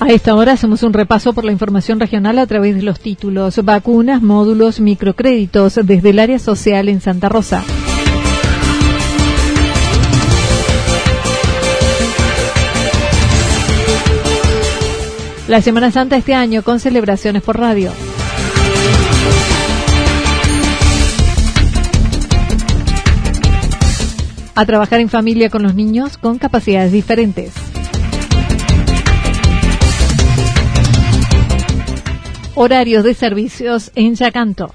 A esta hora hacemos un repaso por la información regional a través de los títulos Vacunas, módulos, microcréditos desde el área social en Santa Rosa. La Semana Santa este año con celebraciones por radio. A trabajar en familia con los niños con capacidades diferentes. Horarios de servicios en Yacanto.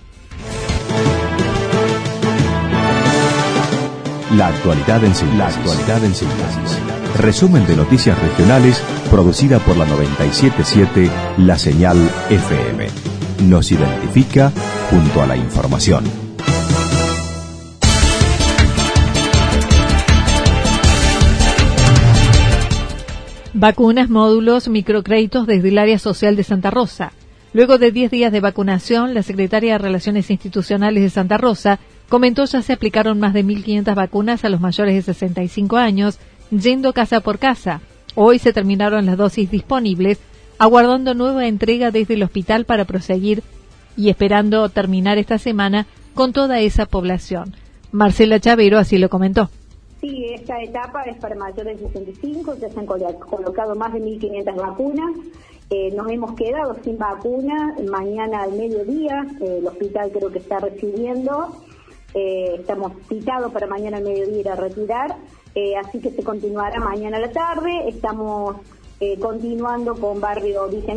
La actualidad en síntesis. La actualidad en síntesis. Resumen de noticias regionales producida por la 977 La Señal FM. Nos identifica junto a la información. Vacunas, módulos, microcréditos desde el área social de Santa Rosa. Luego de 10 días de vacunación, la secretaria de Relaciones Institucionales de Santa Rosa comentó ya se aplicaron más de 1.500 vacunas a los mayores de 65 años, yendo casa por casa. Hoy se terminaron las dosis disponibles, aguardando nueva entrega desde el hospital para proseguir y esperando terminar esta semana con toda esa población. Marcela Chavero así lo comentó. Sí, esta etapa es para mayores de 65, ya se han colocado más de 1.500 vacunas. Eh, nos hemos quedado sin vacuna. Mañana al mediodía, eh, el hospital creo que está recibiendo. Eh, estamos citados para mañana al mediodía ir a retirar. así que se continuará mañana a la tarde. Estamos continuando con barrio Villa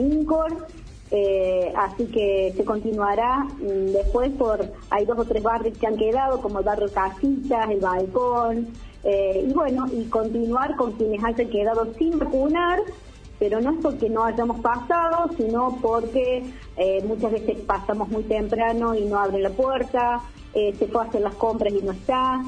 así que se continuará mm, después por, hay dos o tres barrios que han quedado, como el barrio Casitas, el Balcón, y bueno, y continuar con quienes hayan quedado sin vacunar, pero no es porque no hayamos pasado, sino porque eh, muchas veces pasamos muy temprano y no abre la puerta, eh, se fue a hacer las compras y no está.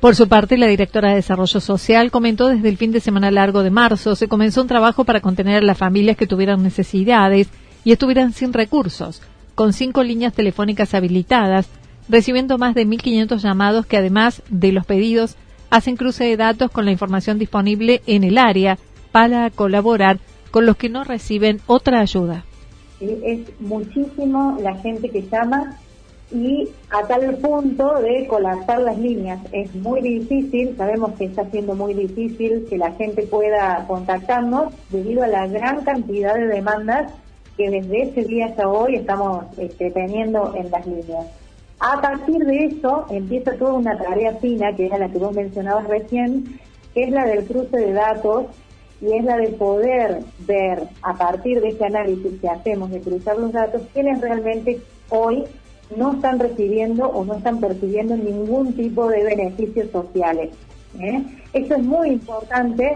Por su parte, la directora de Desarrollo Social comentó desde el fin de semana largo de marzo se comenzó un trabajo para contener a las familias que tuvieran necesidades y estuvieran sin recursos, con cinco líneas telefónicas habilitadas, recibiendo más de 1.500 llamados que además de los pedidos hacen cruce de datos con la información disponible en el área para colaborar con los que no reciben otra ayuda. Es muchísimo la gente que llama y a tal punto de colapsar las líneas. Es muy difícil, sabemos que está siendo muy difícil que la gente pueda contactarnos debido a la gran cantidad de demandas que desde ese día hasta hoy estamos este, teniendo en las líneas. A partir de eso empieza toda una tarea fina, que era la que vos mencionabas recién, que es la del cruce de datos y es la de poder ver a partir de este análisis que hacemos de cruzar los datos quienes realmente hoy no están recibiendo o no están percibiendo ningún tipo de beneficios sociales. ¿eh? Eso es muy importante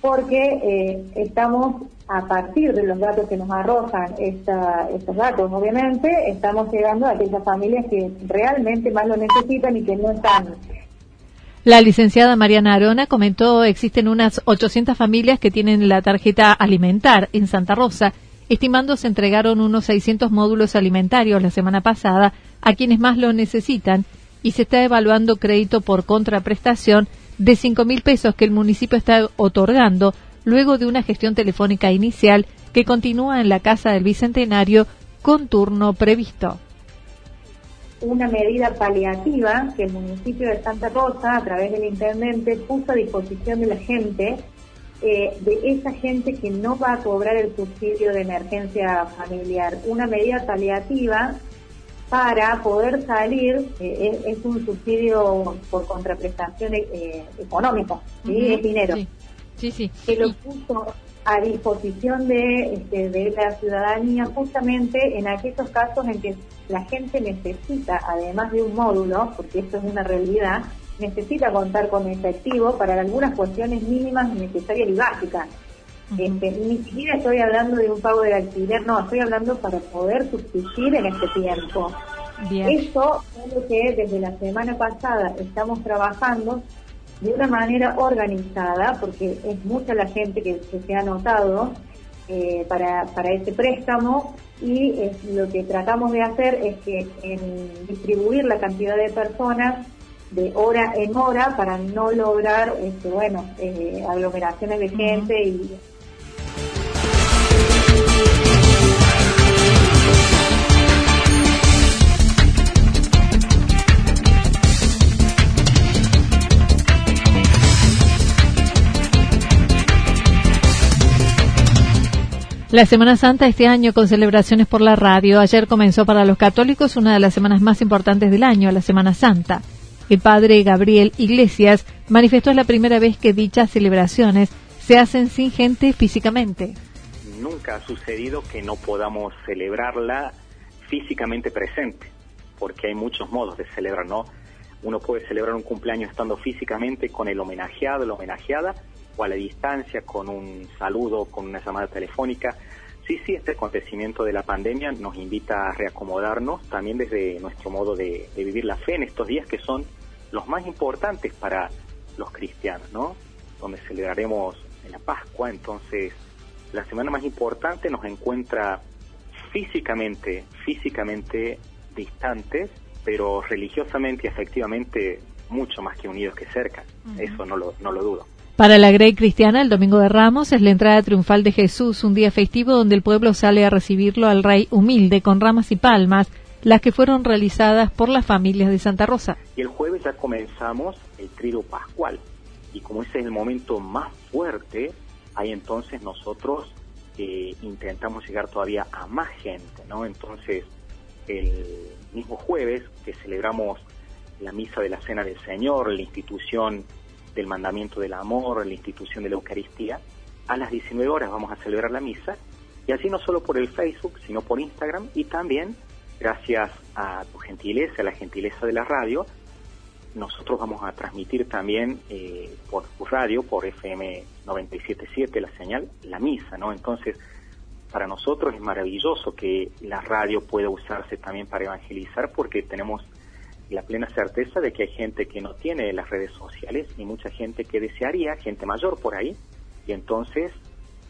porque eh, estamos a partir de los datos que nos arrojan estos datos, obviamente, estamos llegando a aquellas familias que realmente más lo necesitan y que no están la licenciada Mariana Arona comentó existen unas 800 familias que tienen la tarjeta alimentar en Santa Rosa, estimando se entregaron unos 600 módulos alimentarios la semana pasada a quienes más lo necesitan y se está evaluando crédito por contraprestación de 5 mil pesos que el municipio está otorgando luego de una gestión telefónica inicial que continúa en la Casa del Bicentenario con turno previsto. Una medida paliativa que el municipio de Santa Rosa, a través del intendente, puso a disposición de la gente, eh, de esa gente que no va a cobrar el subsidio de emergencia familiar. Una medida paliativa para poder salir, eh, es, un subsidio por contraprestación eh, económica, es dinero. Sí, sí. Que lo puso a disposición de, este, de la ciudadanía justamente en aquellos casos en que la gente necesita, además de un módulo, porque esto es una realidad, necesita contar con efectivo para algunas cuestiones mínimas, necesarias y básicas. Este, ni siquiera estoy hablando de un pago de alquiler, no, estoy hablando para poder subsistir en este tiempo. Eso es lo que desde la semana pasada estamos trabajando de una manera organizada, porque es mucha la gente que, se ha anotado eh, para, para ese préstamo y lo que tratamos de hacer es que en distribuir la cantidad de personas de hora en hora para no lograr este, bueno eh, aglomeraciones de gente y La Semana Santa este año con celebraciones por la radio. Ayer comenzó para los católicos una de las semanas más importantes del año, la Semana Santa. El padre Gabriel Iglesias manifestó la primera vez que dichas celebraciones se hacen sin gente físicamente. Nunca ha sucedido que no podamos celebrarla físicamente presente, porque hay muchos modos de celebrar, ¿no? Uno puede celebrar un cumpleaños estando físicamente con el homenajeado, la homenajeada, o a la distancia, con un saludo, con una llamada telefónica. Sí, sí, este acontecimiento de la pandemia nos invita a reacomodarnos también desde nuestro modo de, vivir la fe en estos días que son los más importantes para los cristianos, ¿no? Donde celebraremos la Pascua, entonces la semana más importante nos encuentra físicamente, físicamente distantes, pero religiosamente y efectivamente mucho más que unidos que cerca. Eso no lo, no lo dudo. Para la Grey Cristiana, el Domingo de Ramos es la entrada triunfal de Jesús, un día festivo donde el pueblo sale a recibirlo al Rey humilde con ramas y palmas, las que fueron realizadas por las familias de Santa Rosa. Y el jueves ya comenzamos el trido pascual, y como ese es el momento más fuerte, ahí entonces nosotros eh, intentamos llegar todavía a más gente, ¿no? Entonces, el mismo jueves que celebramos la misa de la Cena del Señor, la institución del mandamiento del amor, la institución de la Eucaristía. A las 19 horas vamos a celebrar la misa y así no solo por el Facebook, sino por Instagram y también gracias a tu gentileza, a la gentileza de la radio, nosotros vamos a transmitir también eh, por radio, por FM 977, la señal, la misa, ¿no? Entonces, para nosotros es maravilloso que la radio pueda usarse también para evangelizar porque tenemos la plena certeza de que hay gente que no tiene las redes sociales y mucha gente que desearía, gente mayor por ahí, y entonces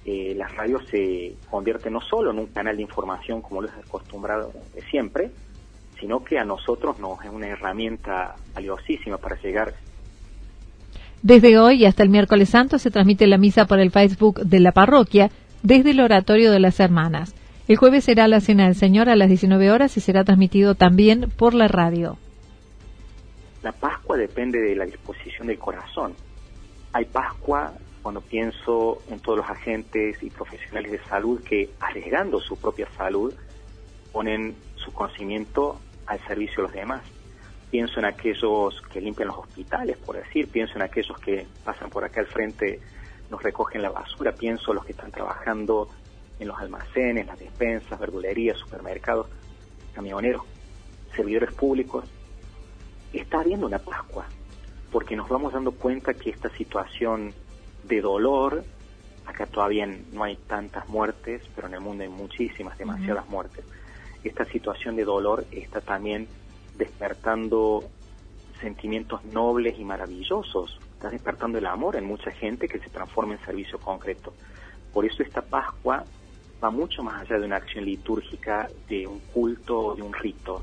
eh, la radio se convierte no solo en un canal de información como lo es acostumbrado siempre, sino que a nosotros nos es una herramienta valiosísima para llegar. Desde hoy hasta el miércoles santo se transmite la misa por el Facebook de la parroquia desde el oratorio de las hermanas. El jueves será la cena del Señor a las 19 horas y será transmitido también por la radio. La Pascua depende de la disposición del corazón. Hay Pascua cuando pienso en todos los agentes y profesionales de salud que, arriesgando su propia salud, ponen su conocimiento al servicio de los demás. Pienso en aquellos que limpian los hospitales, por decir, pienso en aquellos que pasan por acá al frente, nos recogen la basura, pienso en los que están trabajando en los almacenes, las despensas, verdulerías, supermercados, camioneros, servidores públicos, está habiendo una Pascua, porque nos vamos dando cuenta que esta situación de dolor, acá todavía no hay tantas muertes, pero en el mundo hay muchísimas, demasiadas muertes, esta situación de dolor está también despertando sentimientos nobles y maravillosos, está despertando el amor en mucha gente que se transforma en servicio concreto. Por eso esta Pascua va mucho más allá de una acción litúrgica, de un culto, de un rito,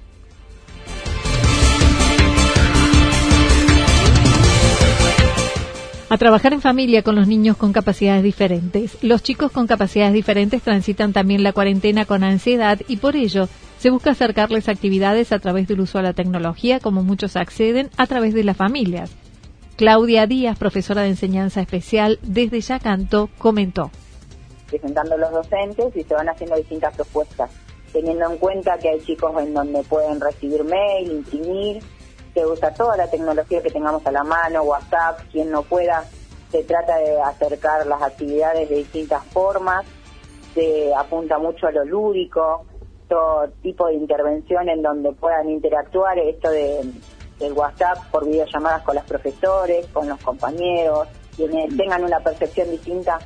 a trabajar en familia con los niños con capacidades diferentes. Los chicos con capacidades diferentes transitan también la cuarentena con ansiedad y por ello Se busca acercarles actividades a través del uso de la tecnología, como muchos acceden, a través de las familias. Claudia Díaz, profesora de enseñanza especial desde Yacanto, comentó. Presentando los docentes y se van haciendo distintas propuestas, teniendo en cuenta que hay chicos en donde pueden recibir mail, imprimir, se usa toda la tecnología que tengamos a la mano, WhatsApp, quien no pueda, se trata de acercar las actividades de distintas formas, se apunta mucho a lo lúdico, todo tipo de intervención en donde puedan interactuar, esto de del WhatsApp por videollamadas con los profesores, con los compañeros, quienes tengan una percepción distinta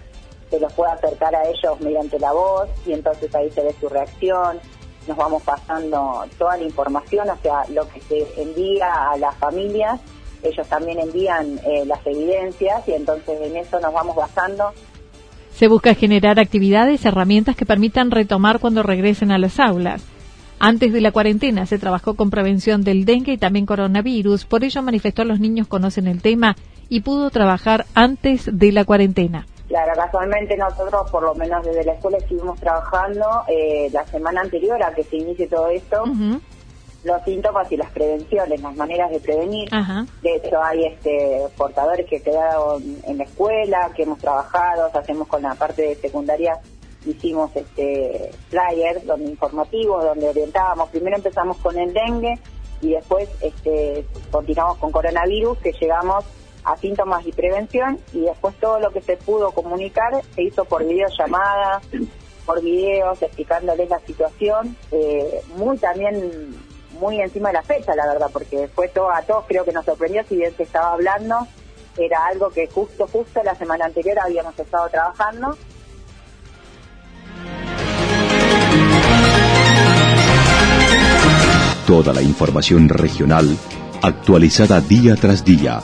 se los puede acercar a ellos mediante la voz y entonces ahí se ve su reacción. Nos vamos pasando toda la información, o sea, lo que se envía a las familias, ellos también envían eh, las evidencias y entonces en eso nos vamos basando se busca generar actividades, herramientas que permitan retomar cuando regresen a las aulas. Antes de la cuarentena se trabajó con prevención del dengue y también coronavirus, por ello manifestó los niños conocen el tema y pudo trabajar antes de la cuarentena. Claro, casualmente nosotros, por lo menos desde la escuela, estuvimos trabajando eh, la semana anterior a que se inicie todo esto, los síntomas y las prevenciones, las maneras de prevenir. De hecho, hay este portadores que quedaron en la escuela, que hemos trabajado, hacemos con la parte de secundaria, hicimos este flyers donde informativos, donde orientábamos. Primero empezamos con el dengue y después este continuamos con coronavirus, que llegamos a síntomas y prevención y después todo lo que se pudo comunicar se hizo por videollamada, por videos, explicándoles la situación, eh, muy también muy encima de la fecha, la verdad, porque fue todo a todos creo que nos sorprendió, si bien se estaba hablando, era algo que justo, justo la semana anterior habíamos estado trabajando. Toda la información regional actualizada día tras día.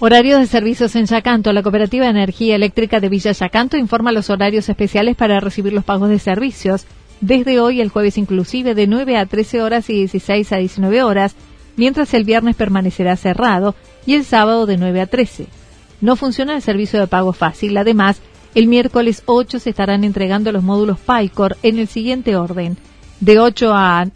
Horarios de servicios en Yacanto. La Cooperativa de Energía Eléctrica de Villa Yacanto informa los horarios especiales para recibir los pagos de servicios. Desde hoy, el jueves inclusive, de 9 a 13 horas y 16 a 19 horas, mientras el viernes permanecerá cerrado y el sábado de 9 a 13 no funciona el servicio de pago fácil. Además, el miércoles 8 se estarán entregando los módulos PyCor en el siguiente orden. De 8 a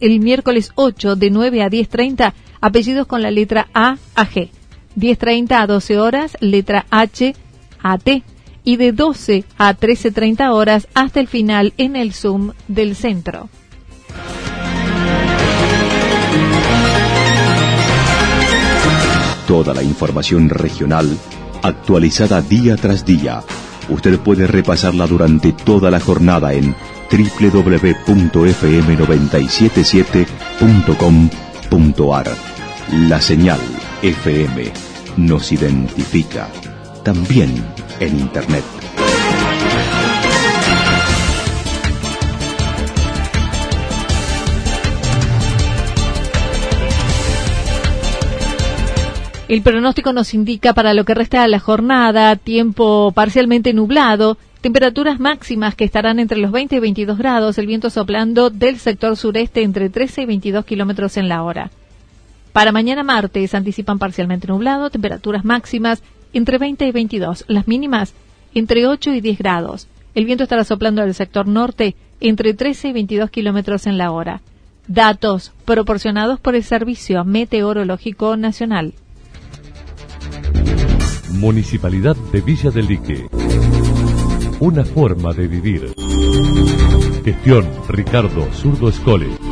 el miércoles 8 de 9 a 10.30 apellidos con la letra A a G. 10.30 a 12 horas letra H a T y de 12 a 13.30 horas hasta el final en el Zoom del centro. Toda la información regional actualizada día tras día. Usted puede repasarla durante toda la jornada en www.fm977.com.ar. La señal FM nos identifica también en Internet. El pronóstico nos indica para lo que resta de la jornada tiempo parcialmente nublado, temperaturas máximas que estarán entre los 20 y 22 grados, el viento soplando del sector sureste entre 13 y 22 kilómetros en la hora. Para mañana martes anticipan parcialmente nublado, temperaturas máximas entre 20 y 22, las mínimas entre 8 y 10 grados. El viento estará soplando del sector norte entre 13 y 22 kilómetros en la hora. Datos proporcionados por el Servicio Meteorológico Nacional. Municipalidad de Villa del Lique. Una forma de vivir. Gestión Ricardo Zurdo Escole.